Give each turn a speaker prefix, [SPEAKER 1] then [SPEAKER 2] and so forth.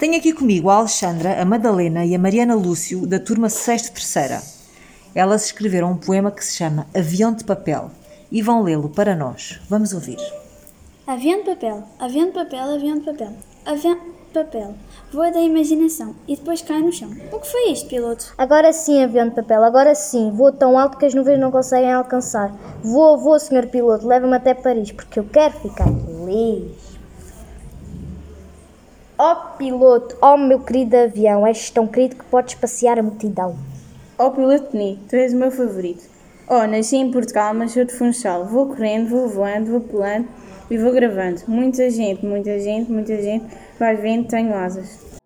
[SPEAKER 1] Tenho aqui comigo a Alexandra, a Madalena e a Mariana Lúcio, da turma 6 terceira. Elas escreveram um poema que se chama Avião de Papel e vão lê-lo para nós. Vamos ouvir.
[SPEAKER 2] Avião de papel, avião de papel, avião de papel, avião de papel. Voa da imaginação e depois cai no chão. O que foi isto, piloto?
[SPEAKER 3] Agora sim, avião de papel, agora sim. Vou tão alto que as nuvens não conseguem alcançar. Vou, vou, senhor piloto, leva-me até Paris, porque eu quero ficar feliz. Ó piloto, ó meu querido avião, és tão querido que podes passear a multidão.
[SPEAKER 4] Ó piloto bonito, tu és o meu favorito. Oh, nasci em Portugal, mas sou de Funchal. Vou correndo, vou voando, vou pulando e vou gravando. Muita gente, muita gente, muita gente vai vendo, tenho asas.